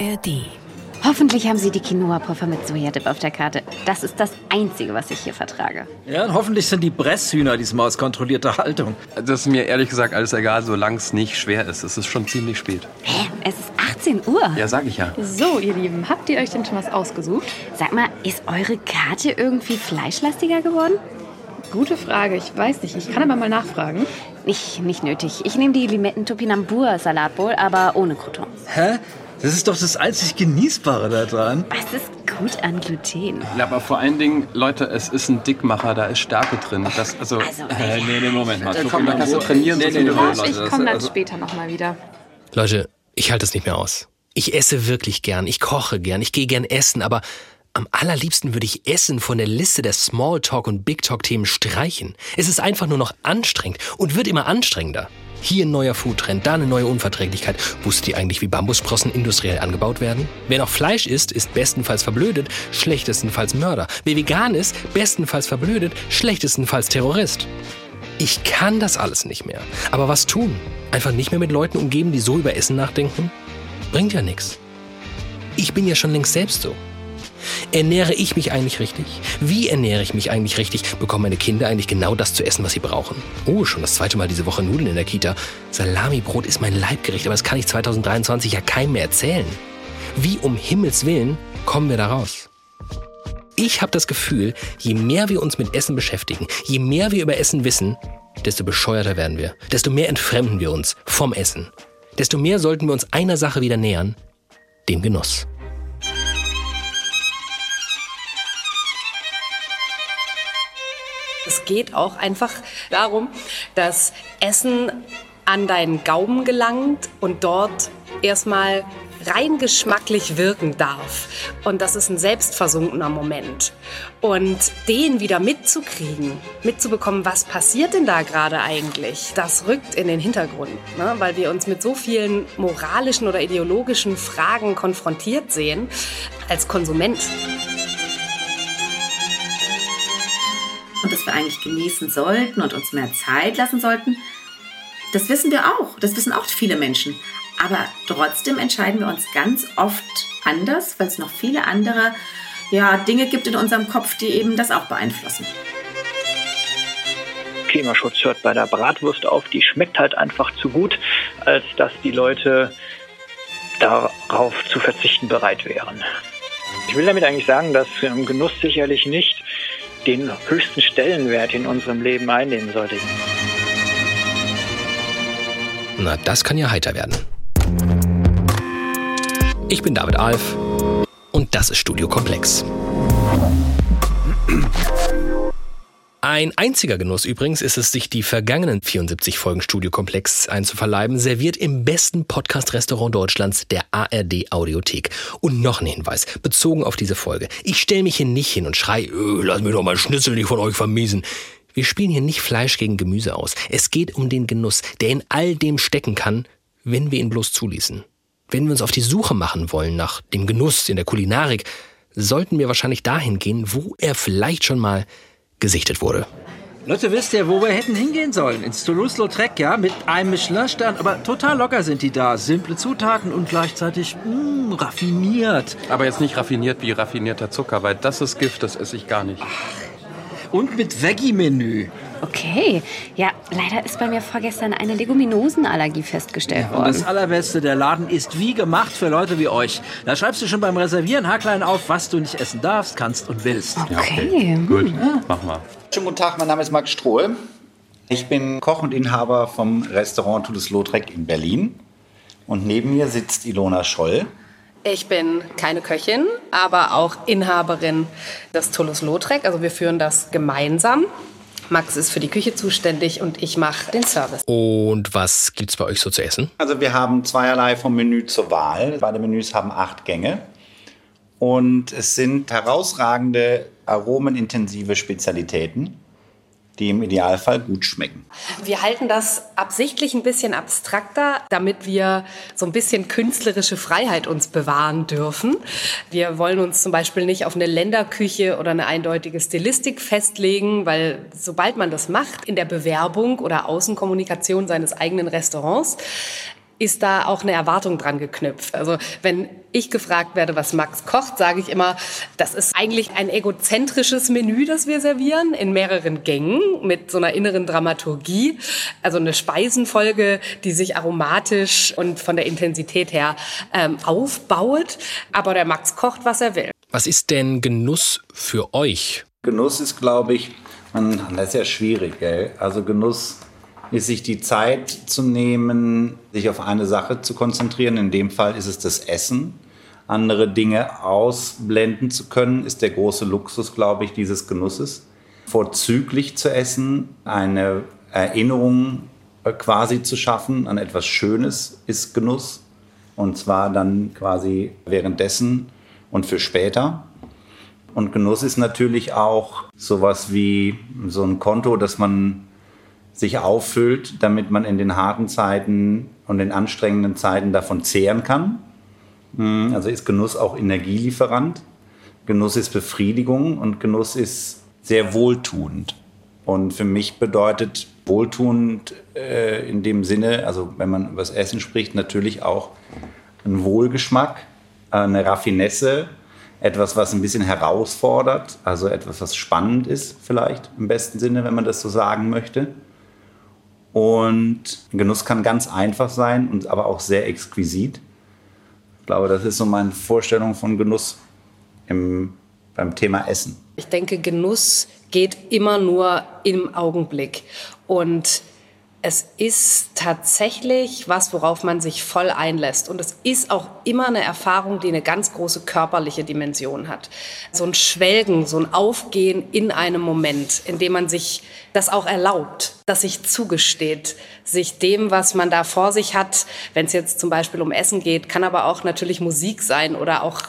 ARD. Hoffentlich haben Sie die Quinoa-Puffer mit Sojadip auf der Karte. Das ist das Einzige, was ich hier vertrage. Ja, und hoffentlich sind die Bresshühner diesmal aus kontrollierter Haltung. Das ist mir ehrlich gesagt alles egal, solange es nicht schwer ist. Es ist schon ziemlich spät. Hä? Es ist 18 Uhr. Ja, sag ich ja. So, ihr Lieben, habt ihr euch denn schon was ausgesucht? Sag mal, ist eure Karte irgendwie fleischlastiger geworden? Gute Frage, ich weiß nicht. Ich kann aber mal nachfragen. Nicht, nicht nötig. Ich nehme die Limetten-Topinambur-Salatbowl, aber ohne Croutons. Hä? Das ist doch das einzig Genießbare daran. Was ist gut an Gluten? Ja, aber vor allen Dingen, Leute, es ist ein Dickmacher, da ist Stärke drin. Das, also, Also, Äh, nee, nee, Moment mal. Äh, komm, da kannst du trainieren, so Nee, nee, nee. Leute, Ich komme dann also- später nochmal wieder. Leute, ich halte es nicht mehr aus. Ich esse wirklich gern, ich koche gern, ich gehe gern essen, aber am allerliebsten würde ich Essen von der Liste der Smalltalk- und Big Talk-Themen streichen. Es ist einfach nur noch anstrengend und wird immer anstrengender. Hier ein neuer Foodtrend, da eine neue Unverträglichkeit. Wusstet ihr eigentlich, wie Bambussprossen industriell angebaut werden? Wer noch Fleisch isst, ist bestenfalls verblödet, schlechtestenfalls Mörder. Wer vegan ist, bestenfalls verblödet, schlechtestenfalls Terrorist. Ich kann das alles nicht mehr. Aber was tun? Einfach nicht mehr mit Leuten umgeben, die so über Essen nachdenken? Bringt ja nichts. Ich bin ja schon längst selbst so. Ernähre ich mich eigentlich richtig? Wie ernähre ich mich eigentlich richtig? Bekommen meine Kinder eigentlich genau das zu essen, was sie brauchen? Oh, schon das zweite Mal diese Woche Nudeln in der Kita. Salamibrot ist mein Leibgericht, aber das kann ich 2023 ja keinem mehr erzählen. Wie um Himmels Willen kommen wir da raus? Ich habe das Gefühl, je mehr wir uns mit Essen beschäftigen, je mehr wir über Essen wissen, desto bescheuerter werden wir, desto mehr entfremden wir uns vom Essen, desto mehr sollten wir uns einer Sache wieder nähern, dem Genuss. Es geht auch einfach darum, dass Essen an deinen Gaumen gelangt und dort erstmal rein geschmacklich wirken darf. Und das ist ein selbstversunkener Moment. Und den wieder mitzukriegen, mitzubekommen, was passiert denn da gerade eigentlich, das rückt in den Hintergrund, ne? weil wir uns mit so vielen moralischen oder ideologischen Fragen konfrontiert sehen als Konsument. Und dass wir eigentlich genießen sollten und uns mehr Zeit lassen sollten. Das wissen wir auch, das wissen auch viele Menschen. Aber trotzdem entscheiden wir uns ganz oft anders, weil es noch viele andere ja, Dinge gibt in unserem Kopf, die eben das auch beeinflussen. Klimaschutz hört bei der Bratwurst auf. Die schmeckt halt einfach zu gut, als dass die Leute darauf zu verzichten bereit wären. Ich will damit eigentlich sagen, dass ähm, Genuss sicherlich nicht den höchsten Stellenwert in unserem Leben einnehmen sollte. Na, das kann ja heiter werden. Ich bin David Alf und das ist Studio Komplex. Ein einziger Genuss übrigens ist es, sich die vergangenen 74 Folgen Studio Komplex einzuverleiben, serviert im besten Podcast-Restaurant Deutschlands, der ARD Audiothek. Und noch ein Hinweis, bezogen auf diese Folge. Ich stelle mich hier nicht hin und schrei, öh, lass mir doch mal Schnitzel nicht von euch vermiesen. Wir spielen hier nicht Fleisch gegen Gemüse aus. Es geht um den Genuss, der in all dem stecken kann, wenn wir ihn bloß zuließen. Wenn wir uns auf die Suche machen wollen nach dem Genuss in der Kulinarik, sollten wir wahrscheinlich dahin gehen, wo er vielleicht schon mal gesichtet wurde. Leute, wisst ihr, wo wir hätten hingehen sollen? Ins Toulouse-Lautrec, ja, mit einem Michelin-Stern. Aber total locker sind die da. Simple Zutaten und gleichzeitig mh, raffiniert. Aber jetzt nicht raffiniert wie raffinierter Zucker, weil das ist Gift, das esse ich gar nicht. Und mit Veggie-Menü. Okay. Ja, leider ist bei mir vorgestern eine Leguminosenallergie festgestellt Und das worden. Allerbeste, der Laden ist wie gemacht für Leute wie euch. Da schreibst du schon beim Reservieren haarklein auf, was du nicht essen darfst, kannst und willst. Okay. Gut, mach mal. Schönen guten Tag, mein Name ist Max Strohe. Ich bin Koch und Inhaber vom Restaurant Toulouse-Lautrec in Berlin. Und neben mir sitzt Ilona Scholl. Ich bin keine Köchin, aber auch Inhaberin des Toulouse-Lautrec. Also wir führen das gemeinsam. Max ist für die Küche zuständig und ich mache den Service. Und was gibt's bei euch so zu essen? Also wir haben zweierlei vom Menü zur Wahl. Beide Menüs haben acht Gänge. Und es sind herausragende, aromenintensive Spezialitäten, die im Idealfall gut schmecken. Wir halten das absichtlich ein bisschen abstrakter, damit wir so ein bisschen künstlerische Freiheit uns bewahren dürfen. Wir wollen uns zum Beispiel nicht auf eine Länderküche oder eine eindeutige Stilistik festlegen, weil sobald man das macht in der Bewerbung oder Außenkommunikation seines eigenen Restaurants, ist da auch eine Erwartung dran geknüpft. Also wenn ich gefragt werde, was Max kocht, sage ich immer, das ist eigentlich ein egozentrisches Menü, das wir servieren, in mehreren Gängen mit so einer inneren Dramaturgie. Also eine Speisenfolge, die sich aromatisch und von der Intensität her ähm, aufbaut. Aber der Max kocht, was er will. Was ist denn Genuss für euch? Genuss ist, glaube ich, man, das ist ja schwierig, gell? Also Genuss ist sich die Zeit zu nehmen, sich auf eine Sache zu konzentrieren. In dem Fall ist es das Essen. Andere Dinge ausblenden zu können, ist der große Luxus, glaube ich, dieses Genusses. Vorzüglich zu essen, eine Erinnerung äh, quasi zu schaffen an etwas Schönes ist Genuss. Und zwar dann quasi währenddessen und für später. Und Genuss ist natürlich auch sowas wie so ein Konto, das man sich auffüllt, damit man in den harten Zeiten und den anstrengenden Zeiten davon zehren kann. Hm, also ist Genuss auch Energielieferant. Genuss ist Befriedigung und Genuss ist sehr wohltuend. Und für mich bedeutet wohltuend äh, in dem Sinne, also wenn man über das Essen spricht, natürlich auch ein Wohlgeschmack, eine Raffinesse, etwas, was ein bisschen herausfordert, also etwas, was spannend ist vielleicht im besten Sinne, wenn man das so sagen möchte. Und Genuss kann ganz einfach sein und aber auch sehr exquisit. Ich glaube, das ist so meine Vorstellung von Genuss im, beim Thema Essen. Ich denke, Genuss geht immer nur im Augenblick. Und es ist tatsächlich was, worauf man sich voll einlässt. Und es ist auch immer eine Erfahrung, die eine ganz große körperliche Dimension hat. So ein Schwelgen, so ein Aufgehen in einem Moment, in dem man sich das auch erlaubt, das sich zugesteht, sich dem, was man da vor sich hat, wenn es jetzt zum Beispiel um Essen geht, kann aber auch natürlich Musik sein oder auch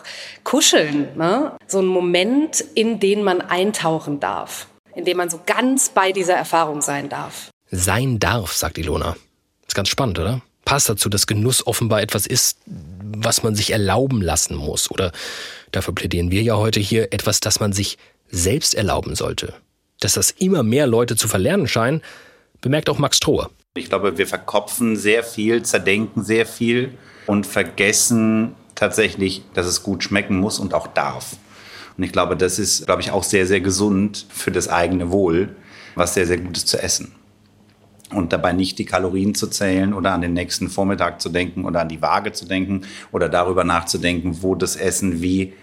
Kuscheln. Ne? So ein Moment, in den man eintauchen darf, in dem man so ganz bei dieser Erfahrung sein darf sein darf, sagt Ilona. Ist ganz spannend, oder? Passt dazu, dass Genuss offenbar etwas ist, was man sich erlauben lassen muss. Oder dafür plädieren wir ja heute hier etwas, das man sich selbst erlauben sollte. Dass das immer mehr Leute zu verlernen scheinen, bemerkt auch Max Strohe. Ich glaube, wir verkopfen sehr viel, zerdenken sehr viel und vergessen tatsächlich, dass es gut schmecken muss und auch darf. Und ich glaube, das ist, glaube ich, auch sehr, sehr gesund für das eigene Wohl, was sehr, sehr gut ist zu essen und dabei nicht die Kalorien zu zählen oder an den nächsten Vormittag zu denken oder an die Waage zu denken oder darüber nachzudenken, wo das Essen wie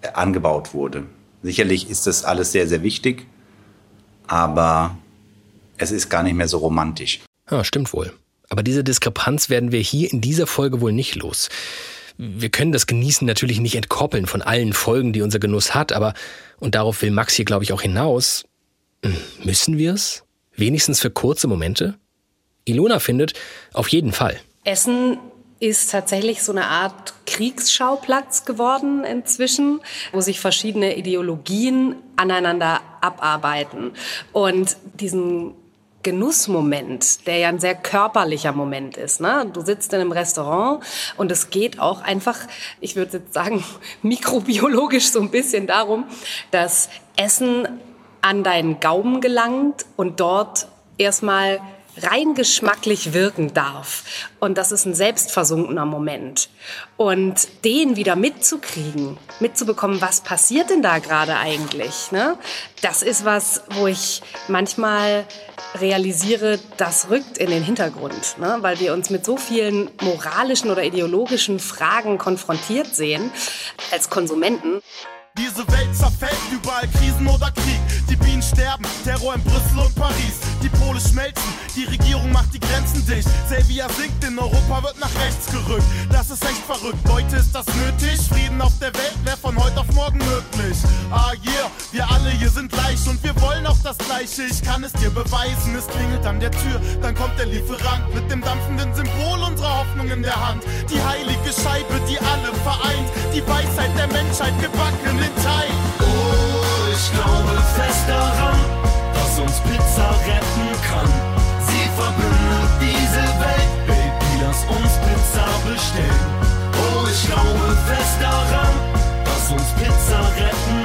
äh, angebaut wurde. Sicherlich ist das alles sehr, sehr wichtig, aber es ist gar nicht mehr so romantisch. Ja, stimmt wohl. Aber diese Diskrepanz werden wir hier in dieser Folge wohl nicht los. Wir können das Genießen natürlich nicht entkoppeln von allen Folgen, die unser Genuss hat, aber, und darauf will Max hier, glaube ich, auch hinaus, hm, müssen wir es? Wenigstens für kurze Momente? Ilona findet, auf jeden Fall. Essen ist tatsächlich so eine Art Kriegsschauplatz geworden inzwischen, wo sich verschiedene Ideologien aneinander abarbeiten. Und diesen Genussmoment, der ja ein sehr körperlicher Moment ist. Ne? Du sitzt in einem Restaurant und es geht auch einfach, ich würde jetzt sagen, mikrobiologisch so ein bisschen darum, dass Essen an deinen Gaumen gelangt und dort erstmal rein geschmacklich wirken darf. Und das ist ein selbstversunkener Moment. Und den wieder mitzukriegen, mitzubekommen, was passiert denn da gerade eigentlich, ne? das ist was, wo ich manchmal realisiere, das rückt in den Hintergrund, ne? weil wir uns mit so vielen moralischen oder ideologischen Fragen konfrontiert sehen als Konsumenten. Diese Welt zerfällt, überall Krisen oder Krieg. Die Bienen sterben, Terror in Brüssel und Paris. Die Pole schmelzen, die Regierung macht die Grenzen dicht. Selvia sinkt, in Europa wird nach rechts gerückt. Das ist echt verrückt, Leute, ist das nötig? Frieden auf der Welt wäre von heute auf morgen möglich. Ah yeah, wir alle hier sind gleich und wir wollen auch das Gleiche. Ich kann es dir beweisen, es klingelt an der Tür, dann kommt der Lieferant mit dem dampfenden Symbol unserer Hoffnung in der Hand. Die heilige Scheibe, die alle vereint, die Weisheit der Menschheit gebacken Teig. Oh, ich glaube fest daran, dass uns Pizza retten kann. Sie verbindet diese Welt, Baby, lass uns Pizza bestellen. Oh, ich glaube fest daran, dass uns Pizza retten kann.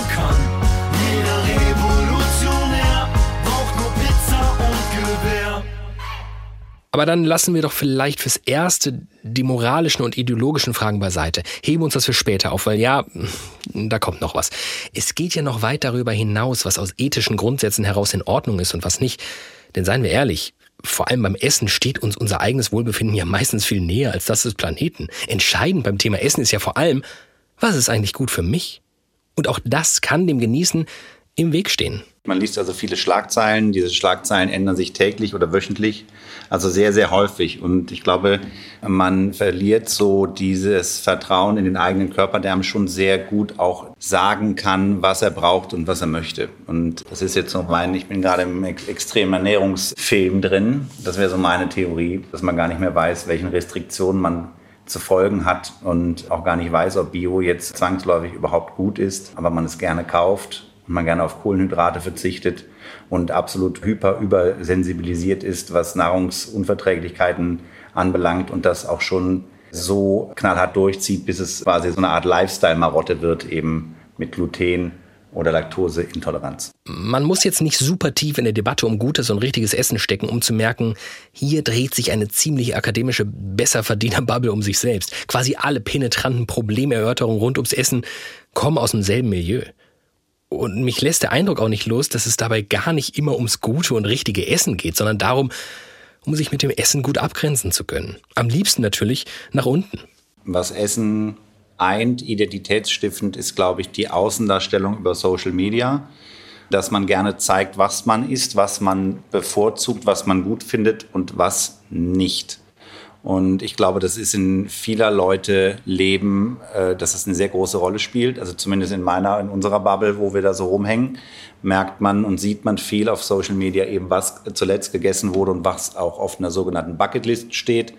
Aber dann lassen wir doch vielleicht fürs Erste die moralischen und ideologischen Fragen beiseite. Heben uns das für später auf, weil ja, da kommt noch was. Es geht ja noch weit darüber hinaus, was aus ethischen Grundsätzen heraus in Ordnung ist und was nicht. Denn seien wir ehrlich, vor allem beim Essen steht uns unser eigenes Wohlbefinden ja meistens viel näher als das des Planeten. Entscheidend beim Thema Essen ist ja vor allem, was ist eigentlich gut für mich? Und auch das kann dem Genießen im Weg stehen. Man liest also viele Schlagzeilen. Diese Schlagzeilen ändern sich täglich oder wöchentlich, also sehr, sehr häufig. Und ich glaube, man verliert so dieses Vertrauen in den eigenen Körper, der einem schon sehr gut auch sagen kann, was er braucht und was er möchte. Und das ist jetzt so mein, ich bin gerade im extremen Ernährungsfilm drin. Das wäre so meine Theorie, dass man gar nicht mehr weiß, welchen Restriktionen man zu folgen hat und auch gar nicht weiß, ob Bio jetzt zwangsläufig überhaupt gut ist, aber man es gerne kauft man gerne auf Kohlenhydrate verzichtet und absolut hyper übersensibilisiert ist, was Nahrungsunverträglichkeiten anbelangt und das auch schon so knallhart durchzieht, bis es quasi so eine Art Lifestyle-Marotte wird, eben mit Gluten oder Laktoseintoleranz. Man muss jetzt nicht super tief in der Debatte um gutes und richtiges Essen stecken, um zu merken, hier dreht sich eine ziemlich akademische Besserverdiener-Bubble um sich selbst. Quasi alle penetranten Problemerörterungen rund ums Essen kommen aus demselben Milieu. Und mich lässt der Eindruck auch nicht los, dass es dabei gar nicht immer ums gute und richtige Essen geht, sondern darum, um sich mit dem Essen gut abgrenzen zu können. Am liebsten natürlich nach unten. Was Essen eint, identitätsstiftend, ist, glaube ich, die Außendarstellung über Social Media. Dass man gerne zeigt, was man isst, was man bevorzugt, was man gut findet und was nicht. Und ich glaube, das ist in vieler Leute Leben, äh, dass das eine sehr große Rolle spielt. Also zumindest in meiner, in unserer Bubble, wo wir da so rumhängen, merkt man und sieht man viel auf Social Media eben, was zuletzt gegessen wurde und was auch auf einer sogenannten Bucketlist steht.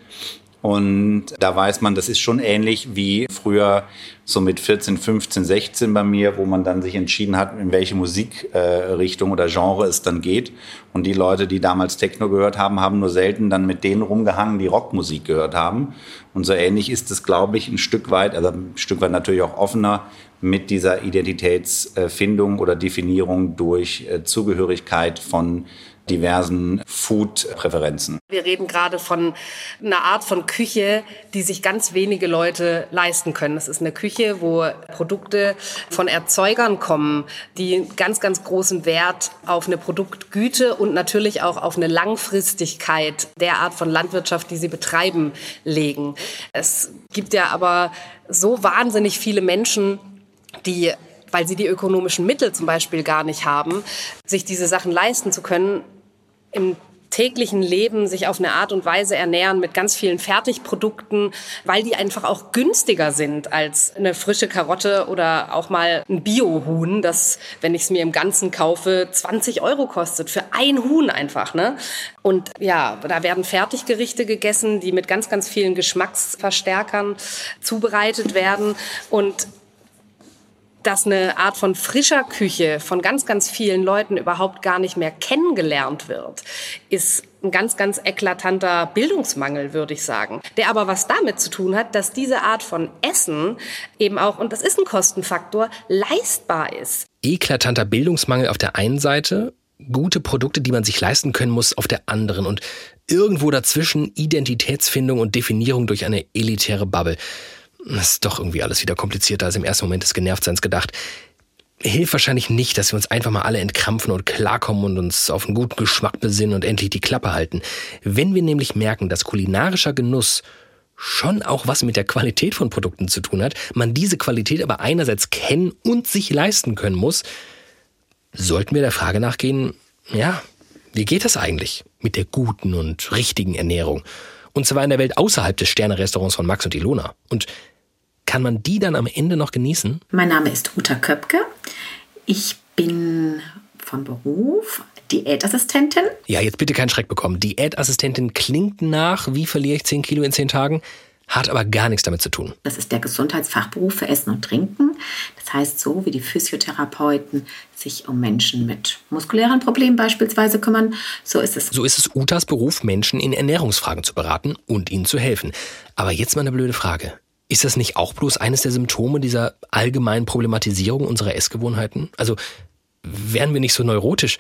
Und da weiß man, das ist schon ähnlich wie früher so mit 14, 15, 16 bei mir, wo man dann sich entschieden hat, in welche Musikrichtung äh, oder Genre es dann geht. Und die Leute, die damals Techno gehört haben, haben nur selten dann mit denen rumgehangen, die Rockmusik gehört haben. Und so ähnlich ist es, glaube ich, ein Stück weit, also ein Stück weit natürlich auch offener mit dieser Identitätsfindung oder Definierung durch äh, Zugehörigkeit von diversen Food-Präferenzen. Wir reden gerade von einer Art von Küche, die sich ganz wenige Leute leisten können. Das ist eine Küche, wo Produkte von Erzeugern kommen, die ganz, ganz großen Wert auf eine Produktgüte und natürlich auch auf eine Langfristigkeit der Art von Landwirtschaft, die sie betreiben, legen. Es gibt ja aber so wahnsinnig viele Menschen, die weil sie die ökonomischen Mittel zum Beispiel gar nicht haben, sich diese Sachen leisten zu können, im täglichen Leben sich auf eine Art und Weise ernähren mit ganz vielen Fertigprodukten, weil die einfach auch günstiger sind als eine frische Karotte oder auch mal ein Biohuhn, das, wenn ich es mir im Ganzen kaufe, 20 Euro kostet für ein Huhn einfach. Ne? Und ja, da werden Fertiggerichte gegessen, die mit ganz, ganz vielen Geschmacksverstärkern zubereitet werden und dass eine Art von frischer Küche von ganz, ganz vielen Leuten überhaupt gar nicht mehr kennengelernt wird, ist ein ganz, ganz eklatanter Bildungsmangel, würde ich sagen. Der aber was damit zu tun hat, dass diese Art von Essen eben auch, und das ist ein Kostenfaktor, leistbar ist. Eklatanter Bildungsmangel auf der einen Seite, gute Produkte, die man sich leisten können muss, auf der anderen und irgendwo dazwischen Identitätsfindung und Definierung durch eine elitäre Bubble. Das ist doch irgendwie alles wieder komplizierter als im ersten Moment des Genervtseins gedacht. Hilft wahrscheinlich nicht, dass wir uns einfach mal alle entkrampfen und klarkommen und uns auf einen guten Geschmack besinnen und endlich die Klappe halten. Wenn wir nämlich merken, dass kulinarischer Genuss schon auch was mit der Qualität von Produkten zu tun hat, man diese Qualität aber einerseits kennen und sich leisten können muss, sollten wir der Frage nachgehen, ja, wie geht das eigentlich mit der guten und richtigen Ernährung? Und zwar in der Welt außerhalb des Sternerestaurants von Max und Ilona. Und kann man die dann am Ende noch genießen? Mein Name ist Uta Köpke. Ich bin von Beruf Diätassistentin. Ja, jetzt bitte keinen Schreck bekommen. Diätassistentin klingt nach, wie verliere ich 10 Kilo in 10 Tagen? Hat aber gar nichts damit zu tun. Das ist der Gesundheitsfachberuf für Essen und Trinken. Das heißt, so wie die Physiotherapeuten sich um Menschen mit muskulären Problemen beispielsweise kümmern, so ist es. So ist es Utas Beruf, Menschen in Ernährungsfragen zu beraten und ihnen zu helfen. Aber jetzt mal eine blöde Frage. Ist das nicht auch bloß eines der Symptome dieser allgemeinen Problematisierung unserer Essgewohnheiten? Also wären wir nicht so neurotisch,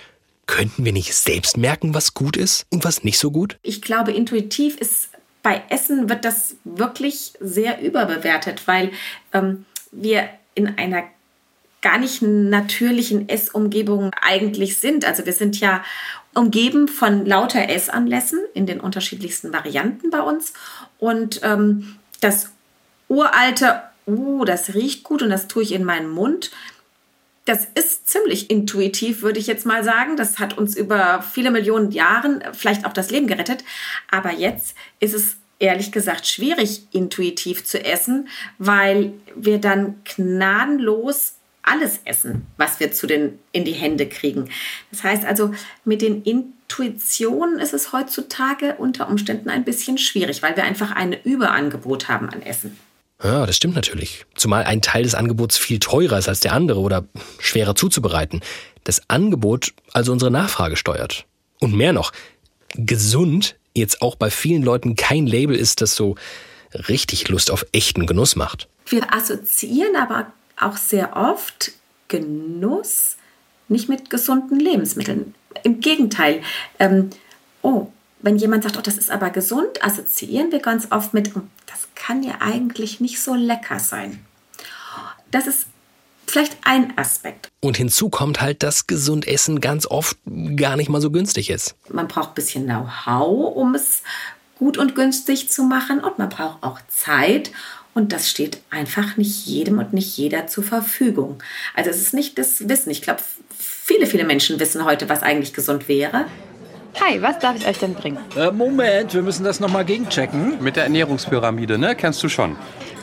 Könnten wir nicht selbst merken, was gut ist und was nicht so gut? Ich glaube, intuitiv ist bei Essen wird das wirklich sehr überbewertet, weil ähm, wir in einer gar nicht natürlichen Essumgebung eigentlich sind. Also wir sind ja umgeben von lauter Essanlässen in den unterschiedlichsten Varianten bei uns. Und ähm, das uralte, uh, das riecht gut und das tue ich in meinen Mund, das ist ziemlich intuitiv, würde ich jetzt mal sagen. Das hat uns über viele Millionen Jahre vielleicht auch das Leben gerettet. Aber jetzt ist es ehrlich gesagt schwierig, intuitiv zu essen, weil wir dann gnadenlos alles essen, was wir zu den, in die Hände kriegen. Das heißt also, mit den Intuitionen ist es heutzutage unter Umständen ein bisschen schwierig, weil wir einfach ein Überangebot haben an Essen. Ja, das stimmt natürlich. Zumal ein Teil des Angebots viel teurer ist als der andere oder schwerer zuzubereiten. Das Angebot also unsere Nachfrage steuert. Und mehr noch, gesund jetzt auch bei vielen Leuten kein Label ist, das so richtig Lust auf echten Genuss macht. Wir assoziieren aber auch sehr oft Genuss nicht mit gesunden Lebensmitteln. Im Gegenteil, ähm, oh, wenn jemand sagt, oh, das ist aber gesund, assoziieren wir ganz oft mit, oh, das kann ja eigentlich nicht so lecker sein. Das ist vielleicht ein Aspekt. Und hinzu kommt halt, dass gesund Essen ganz oft gar nicht mal so günstig ist. Man braucht ein bisschen Know-how, um es gut und günstig zu machen und man braucht auch Zeit und das steht einfach nicht jedem und nicht jeder zur Verfügung. Also es ist nicht das Wissen. Ich glaube, viele, viele Menschen wissen heute, was eigentlich gesund wäre. Hi, was darf ich euch denn bringen? Äh, Moment, wir müssen das nochmal gegenchecken. Mit der Ernährungspyramide, ne? Kennst du schon.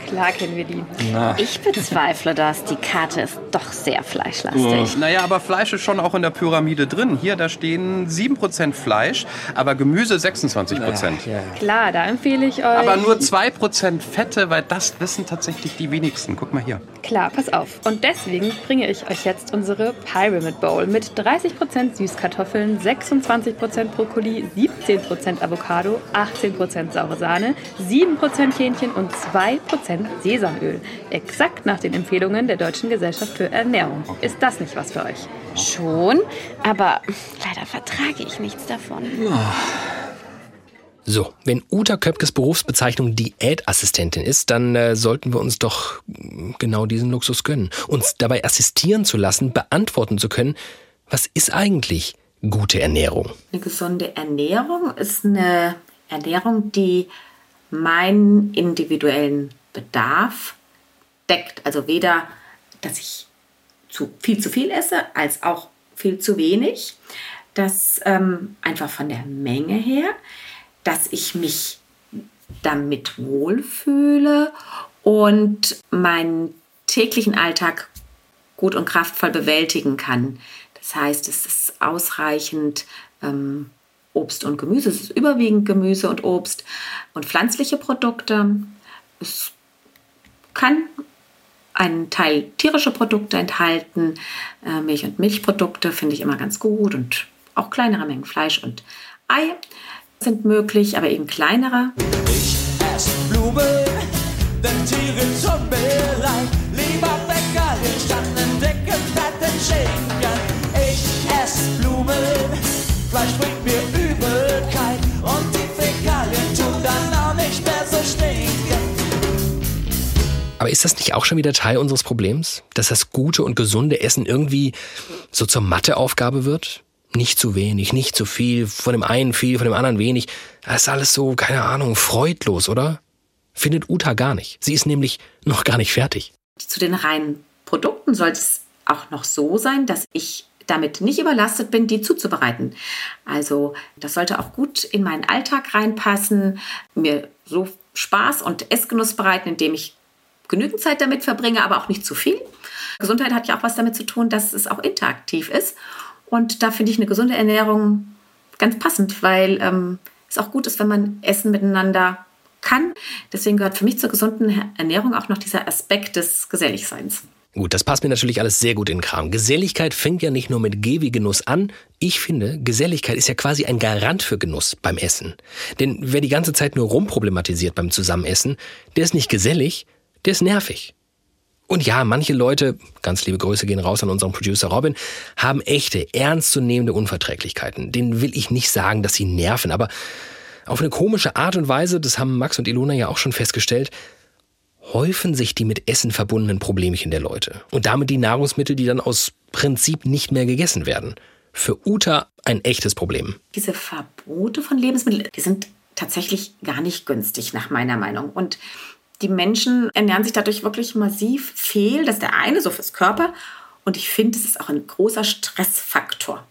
Klar kennen wir die. Na. Ich bezweifle das. Die Karte ist doch sehr fleischlastig. Naja, aber Fleisch ist schon auch in der Pyramide drin. Hier, da stehen 7% Fleisch, aber Gemüse 26%. Klar, da empfehle ich euch. Aber nur 2% Fette, weil das wissen tatsächlich die wenigsten. Guck mal hier. Klar, pass auf. Und deswegen bringe ich euch jetzt unsere Pyramid Bowl mit 30% Süßkartoffeln, 26% Brokkoli, 17% Avocado, 18% saure Sahne, 7% Hähnchen und 2% Sesamöl. Exakt nach den Empfehlungen der Deutschen Gesellschaft für Ernährung. Ist das nicht was für euch? Schon, aber leider vertrage ich nichts davon. So, wenn Uta Köpkes Berufsbezeichnung Diätassistentin ist, dann äh, sollten wir uns doch mm, genau diesen Luxus gönnen. Uns dabei assistieren zu lassen, beantworten zu können, was ist eigentlich gute Ernährung? Eine gesunde Ernährung ist eine Ernährung, die meinen individuellen Bedarf deckt. Also weder, dass ich zu, viel zu viel esse, als auch viel zu wenig. Das ähm, einfach von der Menge her, dass ich mich damit wohlfühle und meinen täglichen Alltag gut und kraftvoll bewältigen kann. Das heißt, es ist ausreichend ähm, Obst und Gemüse, es ist überwiegend Gemüse und Obst und pflanzliche Produkte. Es kann einen Teil tierische Produkte enthalten. Äh, Milch und Milchprodukte finde ich immer ganz gut und auch kleinere Mengen Fleisch und Ei sind möglich, aber eben kleinere. Ess Blumen, denn Tiere tun mir Aber ist das nicht auch schon wieder Teil unseres Problems? Dass das gute und gesunde Essen irgendwie so zur Matheaufgabe wird? Nicht zu wenig, nicht zu viel, von dem einen viel, von dem anderen wenig. Das ist alles so, keine Ahnung, freudlos, oder? Findet Uta gar nicht. Sie ist nämlich noch gar nicht fertig. Zu den reinen Produkten sollte es auch noch so sein, dass ich damit nicht überlastet bin, die zuzubereiten. Also das sollte auch gut in meinen Alltag reinpassen, mir so Spaß und Essgenuss bereiten, indem ich genügend Zeit damit verbringe, aber auch nicht zu viel. Gesundheit hat ja auch was damit zu tun, dass es auch interaktiv ist. Und da finde ich eine gesunde Ernährung ganz passend, weil ähm, es auch gut ist, wenn man Essen miteinander kann. Deswegen gehört für mich zur gesunden Ernährung auch noch dieser Aspekt des Geselligseins. Gut, das passt mir natürlich alles sehr gut in den Kram. Geselligkeit fängt ja nicht nur mit G wie Genuss an. Ich finde, Geselligkeit ist ja quasi ein Garant für Genuss beim Essen. Denn wer die ganze Zeit nur rumproblematisiert beim Zusammenessen, der ist nicht gesellig, der ist nervig. Und ja, manche Leute, ganz liebe Grüße gehen raus an unseren Producer Robin, haben echte, ernstzunehmende Unverträglichkeiten. Den will ich nicht sagen, dass sie nerven, aber auf eine komische Art und Weise, das haben Max und Ilona ja auch schon festgestellt, häufen sich die mit Essen verbundenen Problemchen der Leute. Und damit die Nahrungsmittel, die dann aus Prinzip nicht mehr gegessen werden. Für Uta ein echtes Problem. Diese Verbote von Lebensmitteln, die sind tatsächlich gar nicht günstig nach meiner Meinung. Und die Menschen ernähren sich dadurch wirklich massiv fehl. Das ist der eine, so fürs Körper. Und ich finde, es ist auch ein großer Stressfaktor.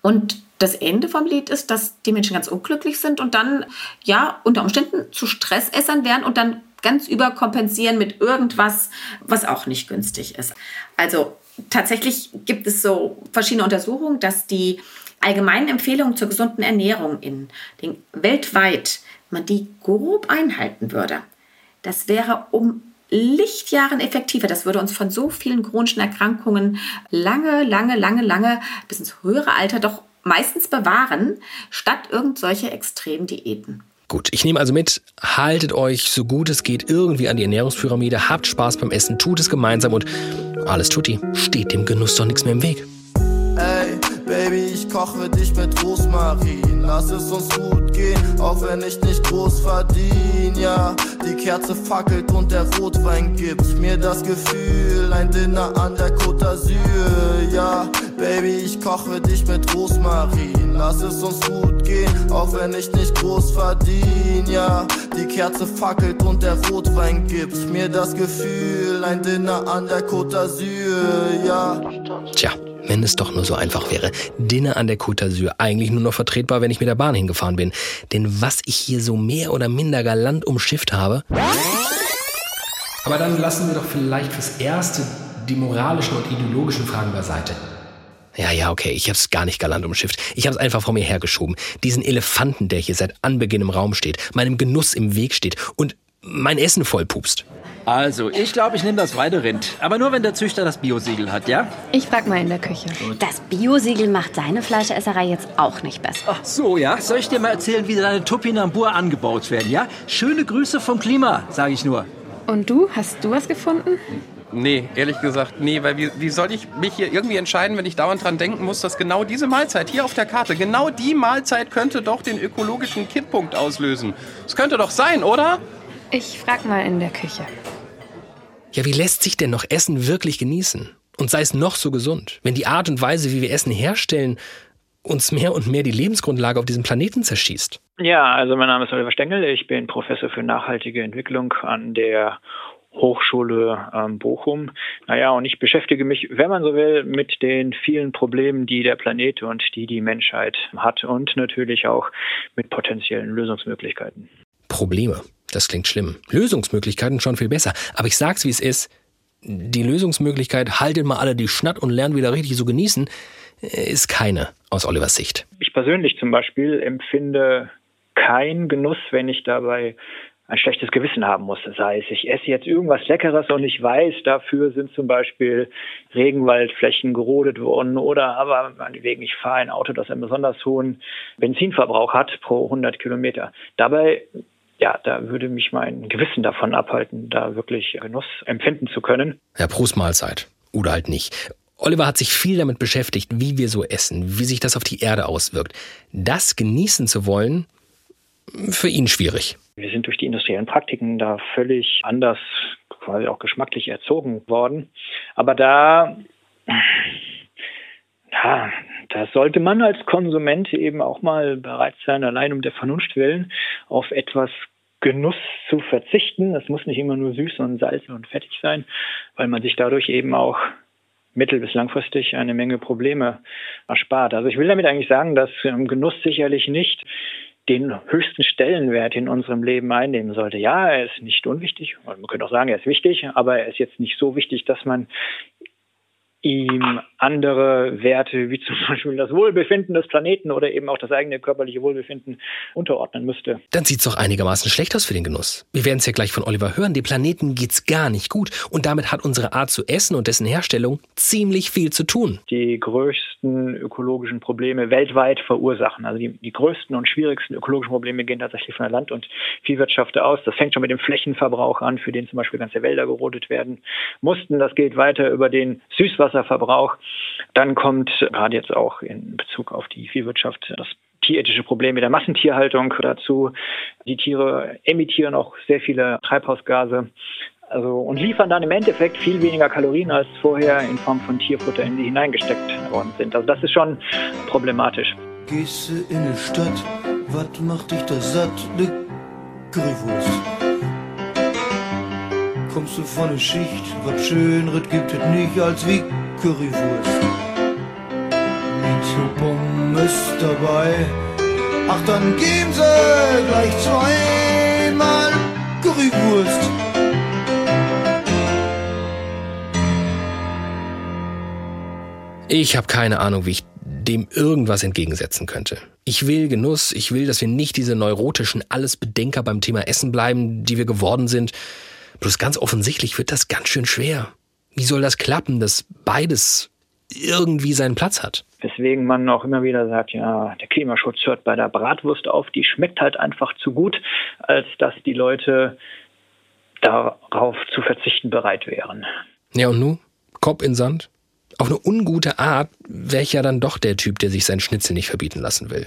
Und das Ende vom Lied ist, dass die Menschen ganz unglücklich sind und dann, ja, unter Umständen zu Stressessern werden und dann ganz überkompensieren mit irgendwas, was auch nicht günstig ist. Also tatsächlich gibt es so verschiedene Untersuchungen, dass die allgemeinen Empfehlungen zur gesunden Ernährung in den, weltweit man die grob einhalten würde das wäre um Lichtjahren effektiver. Das würde uns von so vielen chronischen Erkrankungen lange, lange, lange, lange bis ins höhere Alter doch meistens bewahren, statt irgendwelche extremen Diäten. Gut, ich nehme also mit, haltet euch so gut es geht irgendwie an die Ernährungspyramide, habt Spaß beim Essen, tut es gemeinsam und alles tutti, steht dem Genuss doch nichts mehr im Weg. Baby, ich koche dich mit Rosmarin, lass es uns gut gehen, auch wenn ich nicht groß verdiene, ja. Die Kerze fackelt und der Rotwein gibt mir das Gefühl, ein Dinner an der Côte d'Azur, ja. Baby, ich koche dich mit Rosmarin, lass es uns gut gehen, auch wenn ich nicht groß verdiene, ja. Die Kerze fackelt und der Rotwein gibt mir das Gefühl, ein Dinner an der Côte d'Azur, ja. Tja. Wenn es doch nur so einfach wäre. Dinner an der Côte d'Azur eigentlich nur noch vertretbar, wenn ich mit der Bahn hingefahren bin. Denn was ich hier so mehr oder minder galant umschifft habe. Aber dann lassen wir doch vielleicht fürs Erste die moralischen und ideologischen Fragen beiseite. Ja, ja, okay, ich hab's gar nicht galant umschifft. Ich hab's einfach vor mir hergeschoben. Diesen Elefanten, der hier seit Anbeginn im Raum steht, meinem Genuss im Weg steht und mein Essen vollpupst. Also, ich glaube, ich nehme das Weiderind. Aber nur, wenn der Züchter das Biosiegel hat, ja? Ich frag mal in der Küche. Das Biosiegel macht deine Fleischesserei jetzt auch nicht besser. Ach so, ja? Soll ich dir mal erzählen, wie deine Topinambur angebaut werden, ja? Schöne Grüße vom Klima, sage ich nur. Und du? Hast du was gefunden? Nee, ehrlich gesagt, nee, weil wie, wie soll ich mich hier irgendwie entscheiden, wenn ich dauernd dran denken muss, dass genau diese Mahlzeit hier auf der Karte, genau die Mahlzeit könnte doch den ökologischen Kipppunkt auslösen. Das könnte doch sein, oder? Ich frag mal in der Küche. Ja, wie lässt sich denn noch Essen wirklich genießen? Und sei es noch so gesund, wenn die Art und Weise, wie wir Essen herstellen, uns mehr und mehr die Lebensgrundlage auf diesem Planeten zerschießt. Ja, also mein Name ist Oliver Stengel, ich bin Professor für nachhaltige Entwicklung an der Hochschule ähm, Bochum. Naja, und ich beschäftige mich, wenn man so will, mit den vielen Problemen, die der Planet und die die Menschheit hat und natürlich auch mit potenziellen Lösungsmöglichkeiten. Probleme. Das klingt schlimm. Lösungsmöglichkeiten schon viel besser. Aber ich sag's, wie es ist. Die Lösungsmöglichkeit, haltet mal alle die Schnatt und lernt wieder richtig so genießen, ist keine aus Olivers Sicht. Ich persönlich zum Beispiel empfinde keinen Genuss, wenn ich dabei ein schlechtes Gewissen haben muss. Das heißt, ich esse jetzt irgendwas Leckeres und ich weiß, dafür sind zum Beispiel Regenwaldflächen gerodet worden oder aber meinetwegen, ich fahre ein Auto, das einen besonders hohen Benzinverbrauch hat pro 100 Kilometer. Dabei ja, da würde mich mein Gewissen davon abhalten, da wirklich Genuss empfinden zu können. Ja, Prost Mahlzeit. Oder halt nicht. Oliver hat sich viel damit beschäftigt, wie wir so essen, wie sich das auf die Erde auswirkt. Das genießen zu wollen, für ihn schwierig. Wir sind durch die industriellen Praktiken da völlig anders, quasi auch geschmacklich erzogen worden. Aber da, ja, da sollte man als Konsument eben auch mal bereit sein, allein um der Vernunft willen, auf etwas Genuss zu verzichten. Es muss nicht immer nur süß und salzig und fettig sein, weil man sich dadurch eben auch mittel- bis langfristig eine Menge Probleme erspart. Also ich will damit eigentlich sagen, dass Genuss sicherlich nicht den höchsten Stellenwert in unserem Leben einnehmen sollte. Ja, er ist nicht unwichtig, man könnte auch sagen, er ist wichtig, aber er ist jetzt nicht so wichtig, dass man ihm andere Werte wie zum Beispiel das Wohlbefinden des Planeten oder eben auch das eigene körperliche Wohlbefinden unterordnen müsste. Dann sieht's doch einigermaßen schlecht aus für den Genuss. Wir werden es ja gleich von Oliver hören. Dem Planeten geht's gar nicht gut. Und damit hat unsere Art zu essen und dessen Herstellung ziemlich viel zu tun. Die größten ökologischen Probleme weltweit verursachen. Also die, die größten und schwierigsten ökologischen Probleme gehen tatsächlich von der Land- und Viehwirtschaft aus. Das fängt schon mit dem Flächenverbrauch an, für den zum Beispiel ganze Wälder gerodet werden mussten. Das geht weiter über den Süßwasserverbrauch. Dann kommt gerade jetzt auch in Bezug auf die Viehwirtschaft das tierethische Problem mit der Massentierhaltung dazu. Die Tiere emittieren auch sehr viele Treibhausgase. Also, und liefern dann im Endeffekt viel weniger Kalorien als vorher in Form von Tierfutter in die hineingesteckt worden sind. Also das ist schon problematisch. Gehst du in die Stadt, was macht dich da satt? Ne Currywurst. Kommst du von der Schicht, was Schöneres gibt es nicht als wie Currywurst. Mit Pommes dabei, ach dann geben sie gleich zweimal Currywurst. Ich habe keine Ahnung, wie ich dem irgendwas entgegensetzen könnte. Ich will Genuss, ich will, dass wir nicht diese neurotischen Allesbedenker beim Thema Essen bleiben, die wir geworden sind. Bloß ganz offensichtlich wird das ganz schön schwer. Wie soll das klappen, dass beides irgendwie seinen Platz hat? Weswegen man auch immer wieder sagt, ja, der Klimaschutz hört bei der Bratwurst auf, die schmeckt halt einfach zu gut, als dass die Leute darauf zu verzichten bereit wären. Ja, und nu? Kopf in Sand? Auf eine ungute Art wäre ich ja dann doch der Typ, der sich sein Schnitzel nicht verbieten lassen will.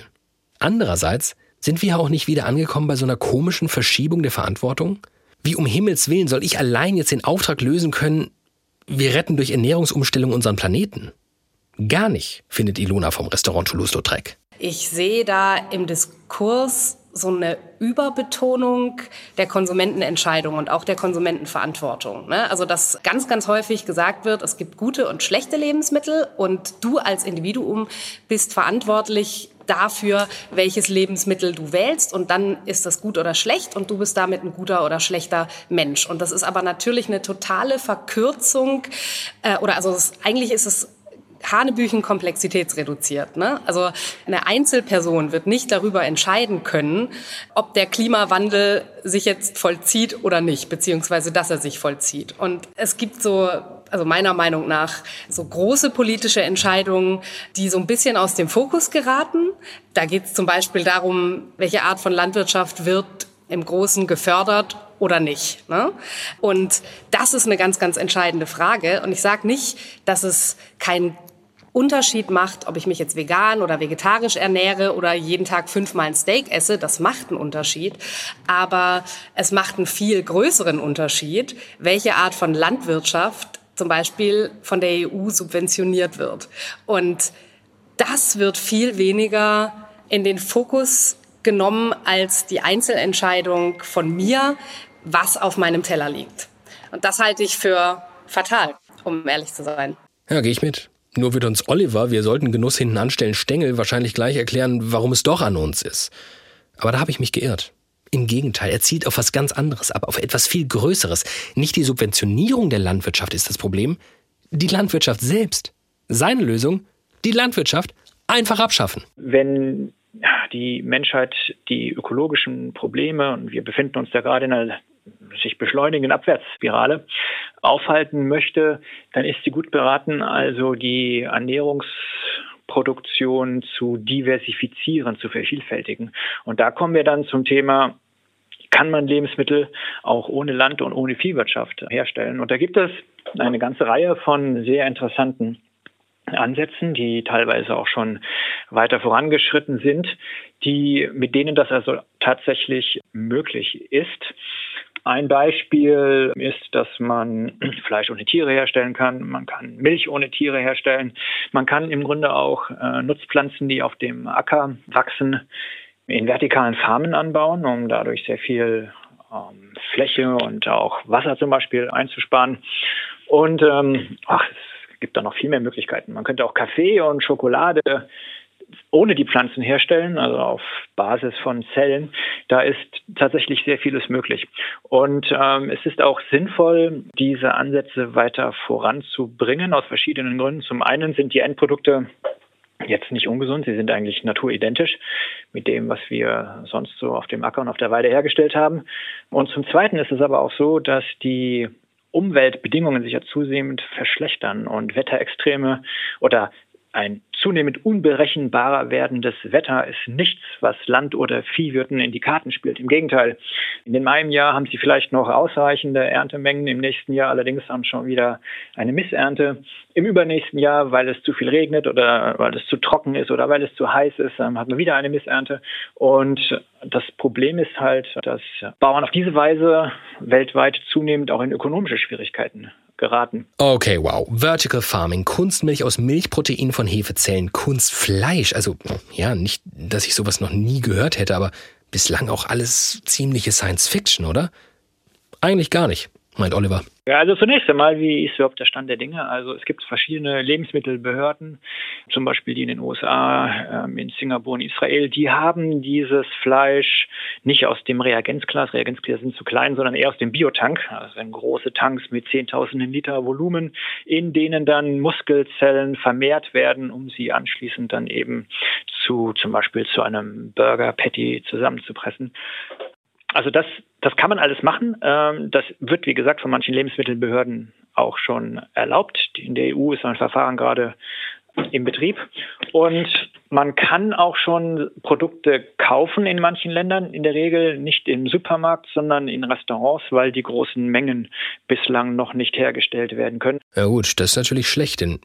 Andererseits sind wir auch nicht wieder angekommen bei so einer komischen Verschiebung der Verantwortung? Wie um Himmels Willen soll ich allein jetzt den Auftrag lösen können, wir retten durch Ernährungsumstellung unseren Planeten? Gar nicht, findet Ilona vom Restaurant Toulouse-Lautrec. Ich sehe da im Diskurs so eine Überbetonung der Konsumentenentscheidung und auch der Konsumentenverantwortung. Ne? Also dass ganz, ganz häufig gesagt wird, es gibt gute und schlechte Lebensmittel und du als Individuum bist verantwortlich dafür, welches Lebensmittel du wählst und dann ist das gut oder schlecht und du bist damit ein guter oder schlechter Mensch. Und das ist aber natürlich eine totale Verkürzung äh, oder also es, eigentlich ist es Hanebüchen komplexitätsreduziert. Ne? Also eine Einzelperson wird nicht darüber entscheiden können, ob der Klimawandel sich jetzt vollzieht oder nicht, beziehungsweise dass er sich vollzieht. Und es gibt so, also meiner Meinung nach, so große politische Entscheidungen, die so ein bisschen aus dem Fokus geraten. Da geht es zum Beispiel darum, welche Art von Landwirtschaft wird im Großen gefördert oder nicht. Ne? Und das ist eine ganz, ganz entscheidende Frage. Und ich sage nicht, dass es kein Unterschied macht, ob ich mich jetzt vegan oder vegetarisch ernähre oder jeden Tag fünfmal ein Steak esse. Das macht einen Unterschied. Aber es macht einen viel größeren Unterschied, welche Art von Landwirtschaft zum Beispiel von der EU subventioniert wird. Und das wird viel weniger in den Fokus genommen als die Einzelentscheidung von mir, was auf meinem Teller liegt. Und das halte ich für fatal, um ehrlich zu sein. Ja, gehe ich mit. Nur wird uns Oliver, wir sollten Genuss hinten anstellen, Stängel wahrscheinlich gleich erklären, warum es doch an uns ist. Aber da habe ich mich geirrt. Im Gegenteil, er zielt auf was ganz anderes ab, auf etwas viel Größeres. Nicht die Subventionierung der Landwirtschaft ist das Problem, die Landwirtschaft selbst. Seine Lösung, die Landwirtschaft einfach abschaffen. Wenn die Menschheit die ökologischen Probleme, und wir befinden uns da gerade in einer sich beschleunigenden Abwärtsspirale aufhalten möchte, dann ist sie gut beraten, also die Ernährungsproduktion zu diversifizieren, zu vervielfältigen. Und da kommen wir dann zum Thema, kann man Lebensmittel auch ohne Land und ohne Viehwirtschaft herstellen? Und da gibt es eine ganze Reihe von sehr interessanten Ansätzen, die teilweise auch schon weiter vorangeschritten sind, die, mit denen das also tatsächlich möglich ist. Ein Beispiel ist, dass man Fleisch ohne Tiere herstellen kann. Man kann Milch ohne Tiere herstellen. Man kann im Grunde auch äh, Nutzpflanzen, die auf dem Acker wachsen, in vertikalen Farmen anbauen, um dadurch sehr viel ähm, Fläche und auch Wasser zum Beispiel einzusparen. Und ähm, ach, es gibt da noch viel mehr Möglichkeiten. Man könnte auch Kaffee und Schokolade ohne die Pflanzen herstellen, also auf Basis von Zellen, da ist tatsächlich sehr vieles möglich. Und ähm, es ist auch sinnvoll, diese Ansätze weiter voranzubringen, aus verschiedenen Gründen. Zum einen sind die Endprodukte jetzt nicht ungesund, sie sind eigentlich naturidentisch mit dem, was wir sonst so auf dem Acker und auf der Weide hergestellt haben. Und zum Zweiten ist es aber auch so, dass die Umweltbedingungen sich ja zunehmend verschlechtern und Wetterextreme oder ein zunehmend unberechenbarer werdendes Wetter ist nichts, was Land- oder Viehwirten in die Karten spielt. Im Gegenteil, in dem einen Jahr haben sie vielleicht noch ausreichende Erntemengen, im nächsten Jahr allerdings haben schon wieder eine Missernte. Im übernächsten Jahr, weil es zu viel regnet oder weil es zu trocken ist oder weil es zu heiß ist, haben wir wieder eine Missernte. Und das Problem ist halt, dass Bauern auf diese Weise weltweit zunehmend auch in ökonomische Schwierigkeiten geraten. Okay, wow. Vertical Farming, Kunstmilch aus Milchprotein von Hefezellen, Kunstfleisch. Also, ja, nicht, dass ich sowas noch nie gehört hätte, aber bislang auch alles ziemliche Science Fiction, oder? Eigentlich gar nicht meint Oliver. Ja, also zunächst einmal, wie ist überhaupt der Stand der Dinge? Also es gibt verschiedene Lebensmittelbehörden, zum Beispiel die in den USA, ähm, in Singapur und Israel, die haben dieses Fleisch nicht aus dem Reagenzglas, Reagenzgläser sind zu klein, sondern eher aus dem Biotank, also große Tanks mit zehntausenden Liter Volumen, in denen dann Muskelzellen vermehrt werden, um sie anschließend dann eben zu zum Beispiel zu einem Burger Patty zusammenzupressen. Also das, das kann man alles machen. Ähm, das wird, wie gesagt, von manchen Lebensmittelbehörden auch schon erlaubt. In der EU ist ein Verfahren gerade im Betrieb. Und man kann auch schon Produkte kaufen in manchen Ländern, in der Regel nicht im Supermarkt, sondern in Restaurants, weil die großen Mengen bislang noch nicht hergestellt werden können. Ja gut, das ist natürlich schlecht, denn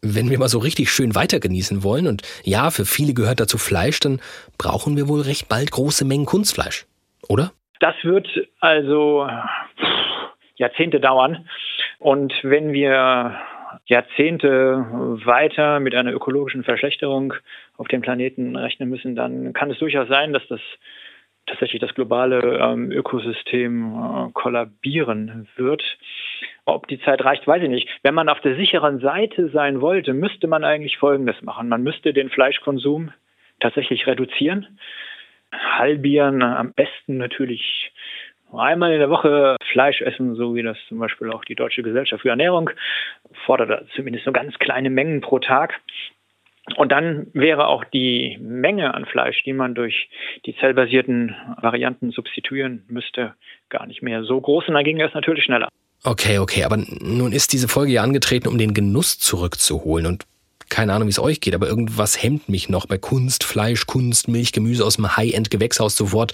wenn wir mal so richtig schön weiter genießen wollen, und ja, für viele gehört dazu Fleisch, dann brauchen wir wohl recht bald große Mengen Kunstfleisch oder? Das wird also Jahrzehnte dauern. Und wenn wir Jahrzehnte weiter mit einer ökologischen Verschlechterung auf dem Planeten rechnen müssen, dann kann es durchaus sein, dass das tatsächlich das globale ähm, Ökosystem äh, kollabieren wird. Ob die Zeit reicht, weiß ich nicht. Wenn man auf der sicheren Seite sein wollte, müsste man eigentlich Folgendes machen. Man müsste den Fleischkonsum tatsächlich reduzieren halbieren. Am besten natürlich einmal in der Woche Fleisch essen, so wie das zum Beispiel auch die Deutsche Gesellschaft für Ernährung fordert, zumindest so ganz kleine Mengen pro Tag. Und dann wäre auch die Menge an Fleisch, die man durch die zellbasierten Varianten substituieren müsste, gar nicht mehr so groß. Und dann ging es natürlich schneller. Okay, okay, aber nun ist diese Folge ja angetreten, um den Genuss zurückzuholen. Und keine Ahnung, wie es euch geht, aber irgendwas hemmt mich noch bei Kunst, Fleisch, Kunst, Milch, Gemüse aus dem High-End-Gewächshaus sofort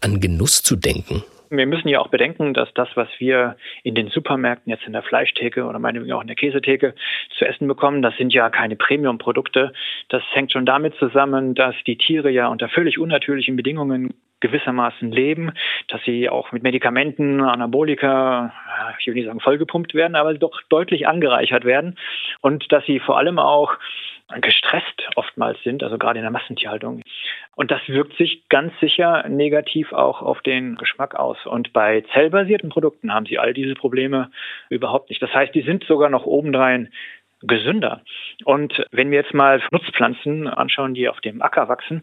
an Genuss zu denken. Wir müssen ja auch bedenken, dass das, was wir in den Supermärkten jetzt in der Fleischtheke oder meinetwegen auch in der Käsetheke zu essen bekommen, das sind ja keine Premium-Produkte. Das hängt schon damit zusammen, dass die Tiere ja unter völlig unnatürlichen Bedingungen gewissermaßen leben, dass sie auch mit Medikamenten, Anabolika, ich will nicht sagen vollgepumpt werden, aber doch deutlich angereichert werden und dass sie vor allem auch gestresst oftmals sind, also gerade in der Massentierhaltung. Und das wirkt sich ganz sicher negativ auch auf den Geschmack aus. Und bei zellbasierten Produkten haben sie all diese Probleme überhaupt nicht. Das heißt, die sind sogar noch obendrein gesünder. Und wenn wir jetzt mal Nutzpflanzen anschauen, die auf dem Acker wachsen,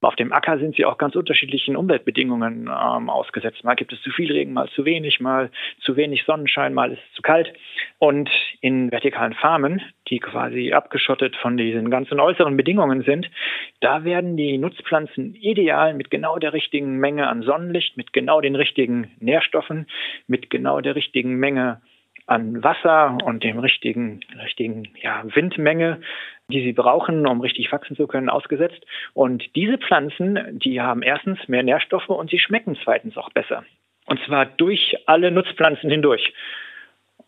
auf dem Acker sind sie auch ganz unterschiedlichen Umweltbedingungen ähm, ausgesetzt. Mal gibt es zu viel Regen, mal zu wenig, mal zu wenig Sonnenschein, mal ist es zu kalt. Und in vertikalen Farmen, die quasi abgeschottet von diesen ganzen äußeren Bedingungen sind, da werden die Nutzpflanzen ideal mit genau der richtigen Menge an Sonnenlicht, mit genau den richtigen Nährstoffen, mit genau der richtigen Menge an Wasser und dem richtigen, richtigen ja, Windmenge, die sie brauchen, um richtig wachsen zu können, ausgesetzt. Und diese Pflanzen, die haben erstens mehr Nährstoffe und sie schmecken zweitens auch besser. Und zwar durch alle Nutzpflanzen hindurch.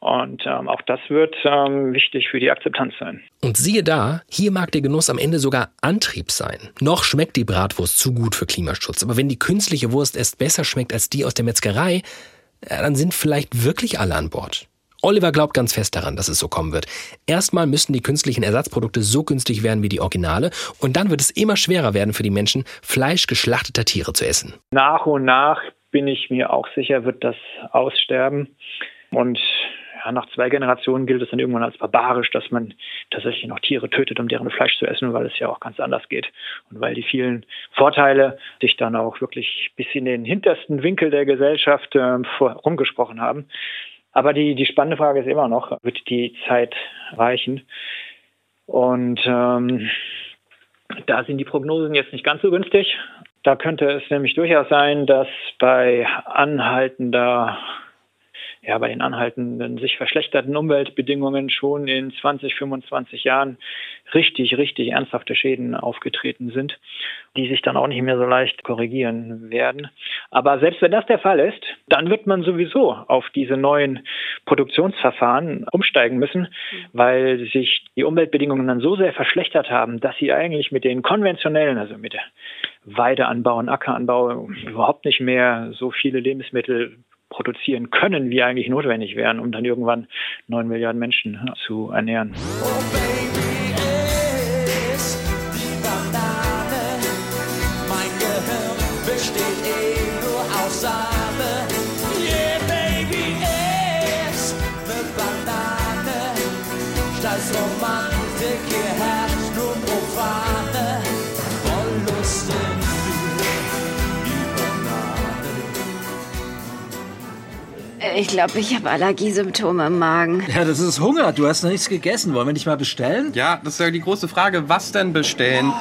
Und ähm, auch das wird ähm, wichtig für die Akzeptanz sein. Und siehe da, hier mag der Genuss am Ende sogar Antrieb sein. Noch schmeckt die Bratwurst zu gut für Klimaschutz. Aber wenn die künstliche Wurst erst besser schmeckt als die aus der Metzgerei, dann sind vielleicht wirklich alle an Bord. Oliver glaubt ganz fest daran, dass es so kommen wird. Erstmal müssen die künstlichen Ersatzprodukte so günstig werden wie die Originale und dann wird es immer schwerer werden für die Menschen, Fleisch geschlachteter Tiere zu essen. Nach und nach bin ich mir auch sicher, wird das aussterben. Und ja, nach zwei Generationen gilt es dann irgendwann als barbarisch, dass man tatsächlich noch Tiere tötet, um deren Fleisch zu essen, weil es ja auch ganz anders geht. Und weil die vielen Vorteile sich dann auch wirklich bis in den hintersten Winkel der Gesellschaft äh, rumgesprochen haben. Aber die, die spannende Frage ist immer noch, wird die Zeit reichen? Und ähm, da sind die Prognosen jetzt nicht ganz so günstig. Da könnte es nämlich durchaus sein, dass bei anhaltender ja, bei den anhaltenden, sich verschlechterten Umweltbedingungen schon in 20, 25 Jahren richtig, richtig ernsthafte Schäden aufgetreten sind, die sich dann auch nicht mehr so leicht korrigieren werden. Aber selbst wenn das der Fall ist, dann wird man sowieso auf diese neuen Produktionsverfahren umsteigen müssen, weil sich die Umweltbedingungen dann so sehr verschlechtert haben, dass sie eigentlich mit den konventionellen, also mit Weideanbau und Ackeranbau überhaupt nicht mehr so viele Lebensmittel produzieren können, wie eigentlich notwendig wären, um dann irgendwann neun Milliarden Menschen zu ernähren. Romantik, Ich glaube, ich habe Allergiesymptome im Magen. Ja, das ist Hunger. Du hast noch nichts gegessen. Wollen wir nicht mal bestellen? Ja, das ist ja die große Frage. Was denn bestellen?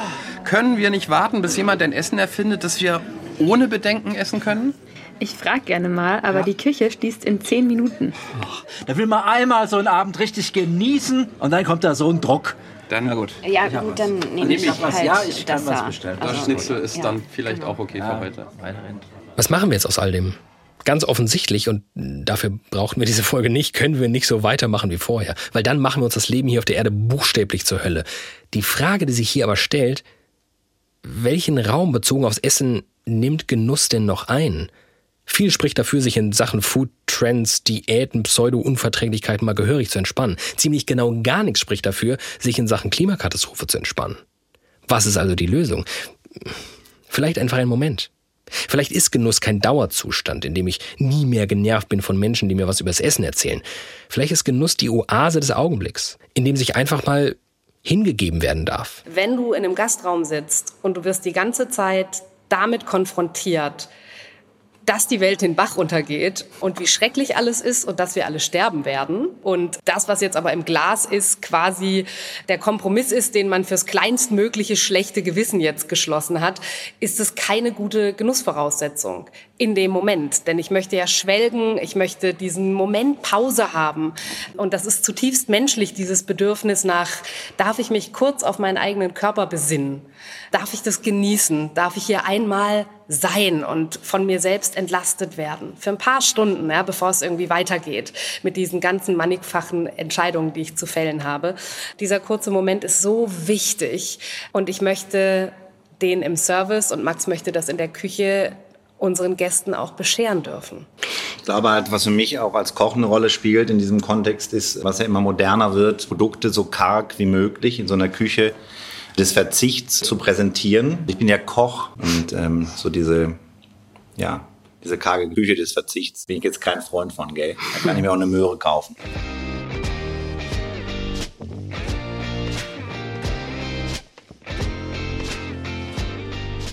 Können wir nicht warten, bis jemand ein Essen erfindet, das wir ohne Bedenken essen können? Ich frage gerne mal, aber die Küche schließt in zehn Minuten. Da will man einmal so einen Abend richtig genießen und dann kommt da so ein Druck. Dann, na gut. Ja, gut, dann nehme Nehm ich, ich was. halt Ja, ich kann das was bestellen. Das Also, Schnitzel ist ja. dann vielleicht auch okay für heute. Was machen wir jetzt aus all dem? Ganz offensichtlich, und dafür brauchen wir diese Folge nicht, können wir nicht so weitermachen wie vorher. Weil dann machen wir uns das Leben hier auf der Erde buchstäblich zur Hölle. Die Frage, die sich hier aber stellt, welchen Raum bezogen aufs Essen nimmt Genuss denn noch ein? Viel spricht dafür, sich in Sachen Food Trends, Diäten, Pseudo-Unverträglichkeiten mal gehörig zu entspannen. Ziemlich genau gar nichts spricht dafür, sich in Sachen Klimakatastrophe zu entspannen. Was ist also die Lösung? Vielleicht einfach ein Moment. Vielleicht ist Genuss kein Dauerzustand, in dem ich nie mehr genervt bin von Menschen, die mir was übers Essen erzählen. Vielleicht ist Genuss die Oase des Augenblicks, in dem sich einfach mal hingegeben werden darf. Wenn du in einem Gastraum sitzt und du wirst die ganze Zeit damit konfrontiert, dass die Welt den Bach runtergeht und wie schrecklich alles ist und dass wir alle sterben werden. Und das, was jetzt aber im Glas ist, quasi der Kompromiss ist, den man fürs kleinstmögliche schlechte Gewissen jetzt geschlossen hat, ist es keine gute Genussvoraussetzung in dem Moment. Denn ich möchte ja schwelgen, ich möchte diesen Moment Pause haben. Und das ist zutiefst menschlich, dieses Bedürfnis nach, darf ich mich kurz auf meinen eigenen Körper besinnen? Darf ich das genießen? Darf ich hier einmal sein und von mir selbst entlastet werden? Für ein paar Stunden, ja, bevor es irgendwie weitergeht mit diesen ganzen mannigfachen Entscheidungen, die ich zu fällen habe. Dieser kurze Moment ist so wichtig und ich möchte den im Service und Max möchte das in der Küche unseren Gästen auch bescheren dürfen. Ich glaube halt, was für mich auch als Koch eine Rolle spielt in diesem Kontext ist, was ja immer moderner wird, Produkte so karg wie möglich in so einer Küche des Verzichts zu präsentieren. Ich bin ja Koch und ähm, so diese, ja, diese karge Küche des Verzichts bin ich jetzt kein Freund von, gell? Da kann ich mir auch eine Möhre kaufen.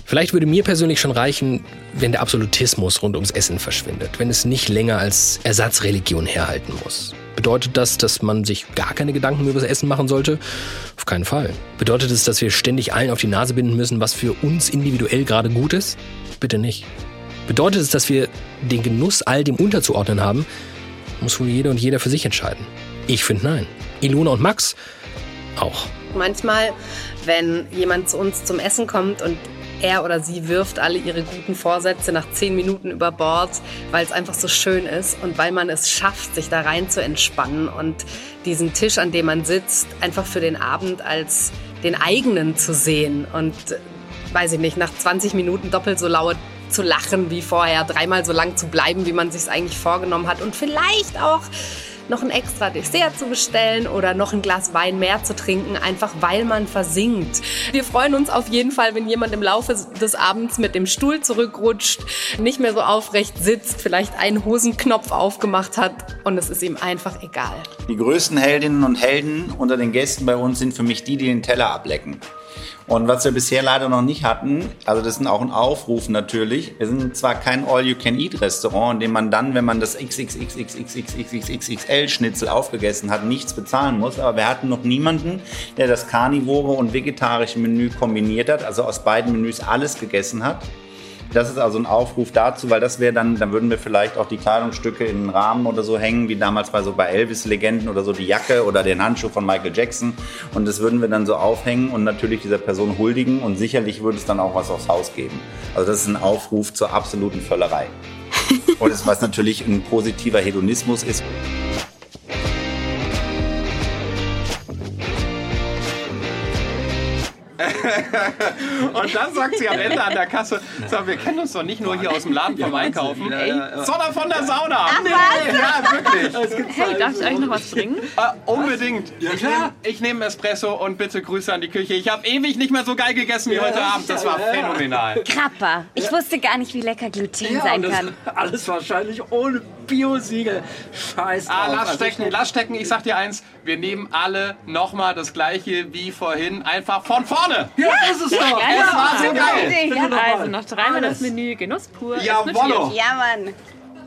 Vielleicht würde mir persönlich schon reichen, wenn der Absolutismus rund ums Essen verschwindet, wenn es nicht länger als Ersatzreligion herhalten muss. Bedeutet das, dass man sich gar keine Gedanken mehr über das Essen machen sollte? Auf keinen Fall. Bedeutet es, dass wir ständig allen auf die Nase binden müssen, was für uns individuell gerade gut ist? Bitte nicht. Bedeutet es, dass wir den Genuss all dem unterzuordnen haben? Muss wohl jeder und jeder für sich entscheiden. Ich finde nein. Ilona und Max auch. Manchmal, wenn jemand zu uns zum Essen kommt und er oder sie wirft alle ihre guten Vorsätze nach zehn Minuten über Bord, weil es einfach so schön ist und weil man es schafft, sich da rein zu entspannen und diesen Tisch, an dem man sitzt, einfach für den Abend als den eigenen zu sehen und, äh, weiß ich nicht, nach 20 Minuten doppelt so laut zu lachen wie vorher, dreimal so lang zu bleiben, wie man sich eigentlich vorgenommen hat und vielleicht auch noch ein extra Dessert zu bestellen oder noch ein Glas Wein mehr zu trinken, einfach weil man versinkt. Wir freuen uns auf jeden Fall, wenn jemand im Laufe des Abends mit dem Stuhl zurückrutscht, nicht mehr so aufrecht sitzt, vielleicht einen Hosenknopf aufgemacht hat und es ist ihm einfach egal. Die größten Heldinnen und Helden unter den Gästen bei uns sind für mich die, die den Teller ablecken. Und was wir bisher leider noch nicht hatten, also das ist auch ein Aufruf natürlich. Wir sind zwar kein All-You-Can-Eat-Restaurant, in dem man dann, wenn man das XXXXXXXL-Schnitzel aufgegessen hat, nichts bezahlen muss, aber wir hatten noch niemanden, der das karnivore und vegetarische Menü kombiniert hat, also aus beiden Menüs alles gegessen hat. Das ist also ein Aufruf dazu, weil das wäre dann, dann würden wir vielleicht auch die Kleidungsstücke in den Rahmen oder so hängen, wie damals bei so bei Elvis-Legenden oder so die Jacke oder den Handschuh von Michael Jackson. Und das würden wir dann so aufhängen und natürlich dieser Person huldigen und sicherlich würde es dann auch was aufs Haus geben. Also das ist ein Aufruf zur absoluten Völlerei. und das, was natürlich ein positiver Hedonismus ist. Und dann sagt sie am Ende an der Kasse, sag, wir kennen uns doch nicht nur hier aus dem Laden vom Einkaufen, sondern von der Sauna. Ach, nee, was? ja, wirklich. Hey, darf ich euch noch was bringen? Äh, unbedingt. ich nehme nehm Espresso und bitte Grüße an die Küche. Ich habe ewig nicht mehr so geil gegessen wie heute Abend. Das war phänomenal. Krapper. Ich wusste gar nicht, wie lecker Gluten Ja, sein kann. alles wahrscheinlich ohne Biosiegel. Scheiß Ah, drauf. lass Also ich- stecken, lass stecken. Ich sag dir eins, wir nehmen alle nochmal das gleiche wie vorhin, einfach von vorne. Ja, das ist doch. Ja, Es war so geil. Noch Also noch dreimal das Menü, Genuss pur. Jawollo. Ja, Mann.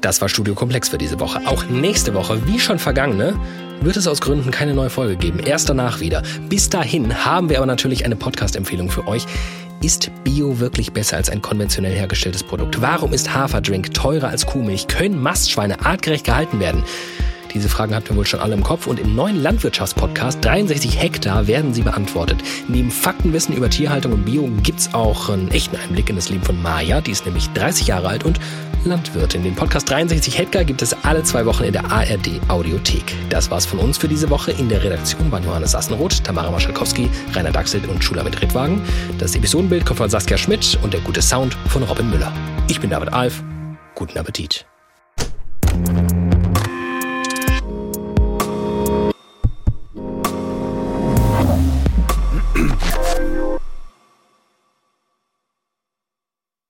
Das war Studio Komplex für diese Woche. Auch nächste Woche, wie schon vergangene, wird es aus Gründen keine neue Folge geben. Erst danach wieder. Bis dahin haben wir aber natürlich eine Podcast-Empfehlung für euch. Ist Bio wirklich besser als ein konventionell hergestelltes Produkt? Warum ist Haferdrink teurer als Kuhmilch? Können Mastschweine artgerecht gehalten werden? Diese Fragen hatten wir wohl schon alle im Kopf und im neuen Landwirtschaftspodcast 63 Hektar werden sie beantwortet. Neben Faktenwissen über Tierhaltung und Bio gibt's auch einen echten Einblick in das Leben von Maja, die ist nämlich 30 Jahre alt und Landwirtin. Den Podcast 63 Hektar gibt es alle zwei Wochen in der ARD Audiothek. Das war's von uns für diese Woche. In der Redaktion waren Johannes Assenroth, Tamara Maschalkowski, Rainer Dachselt und Schula mit Rittwagen. Das Episodenbild kommt von Saskia Schmidt und der gute Sound von Robin Müller. Ich bin David Alf. Guten Appetit.